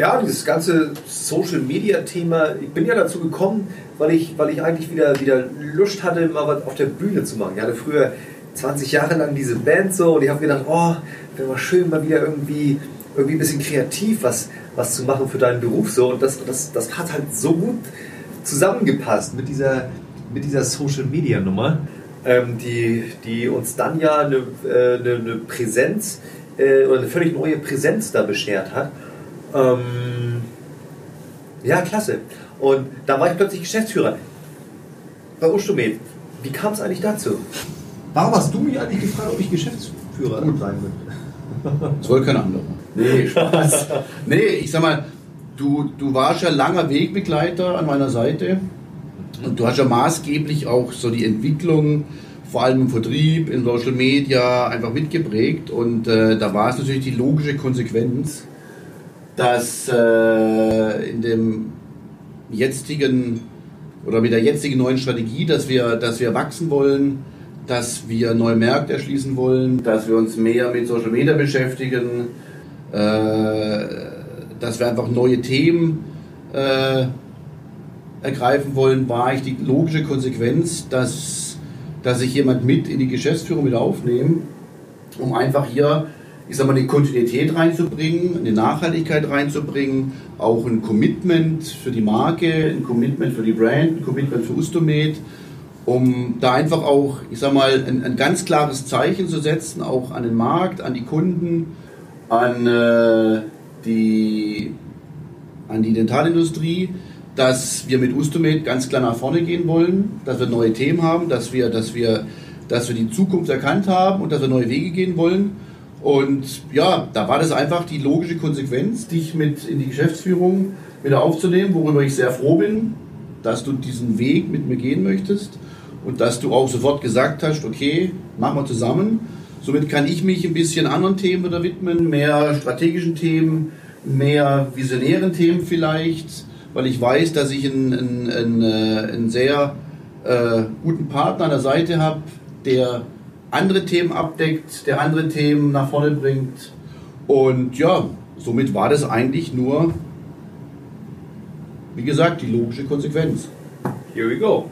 Ja, dieses ganze Social Media Thema, ich bin ja dazu gekommen, weil ich, weil ich eigentlich wieder, wieder Lust hatte, mal was auf der Bühne zu machen. Ich hatte früher 20 Jahre lang diese Band so und ich habe gedacht, oh, wäre mal schön, mal wieder irgendwie, irgendwie ein bisschen kreativ was, was zu machen für deinen Beruf so. Und das, das, das hat halt so gut zusammengepasst mit dieser, mit dieser Social Media Nummer, ähm, die, die uns dann ja eine, äh, eine, eine Präsenz äh, oder eine völlig neue Präsenz da beschert hat. Ähm, ja, klasse. Und da war ich plötzlich Geschäftsführer bei Ustomed. Wie kam es eigentlich dazu? Warum hast du mich eigentlich gefragt, ob ich Geschäftsführer sein möchte? Das wollte kein anderer. Nee, Spaß. nee, ich sag mal, du, du warst ja langer Wegbegleiter an meiner Seite und du hast ja maßgeblich auch so die Entwicklung, vor allem im Vertrieb, in Social Media, einfach mitgeprägt. Und äh, da war es natürlich die logische Konsequenz, dass äh, in dem jetzigen oder mit der jetzigen neuen Strategie, dass wir, dass wir wachsen wollen, dass wir neue Märkte erschließen wollen, dass wir uns mehr mit Social Media beschäftigen, äh, dass wir einfach neue Themen äh, ergreifen wollen, war eigentlich die logische Konsequenz, dass, dass ich jemand mit in die Geschäftsführung mit aufnehme, um einfach hier ich sag mal, eine Kontinuität reinzubringen, eine Nachhaltigkeit reinzubringen, auch ein Commitment für die Marke, ein Commitment für die Brand, ein Commitment für Ustomed, um da einfach auch, ich sag mal, ein, ein ganz klares Zeichen zu setzen, auch an den Markt, an die Kunden, an äh, die, an die Dentalindustrie, dass wir mit Ustomed ganz klar nach vorne gehen wollen, dass wir neue Themen haben, dass wir, dass wir, dass wir die Zukunft erkannt haben und dass wir neue Wege gehen wollen. Und ja, da war das einfach die logische Konsequenz, dich mit in die Geschäftsführung wieder aufzunehmen, worüber ich sehr froh bin, dass du diesen Weg mit mir gehen möchtest und dass du auch sofort gesagt hast, okay, machen wir zusammen. Somit kann ich mich ein bisschen anderen Themen wieder widmen, mehr strategischen Themen, mehr visionären Themen vielleicht, weil ich weiß, dass ich einen, einen, einen, äh, einen sehr äh, guten Partner an der Seite habe, der andere Themen abdeckt, der andere Themen nach vorne bringt. Und ja, somit war das eigentlich nur, wie gesagt, die logische Konsequenz. Here we go.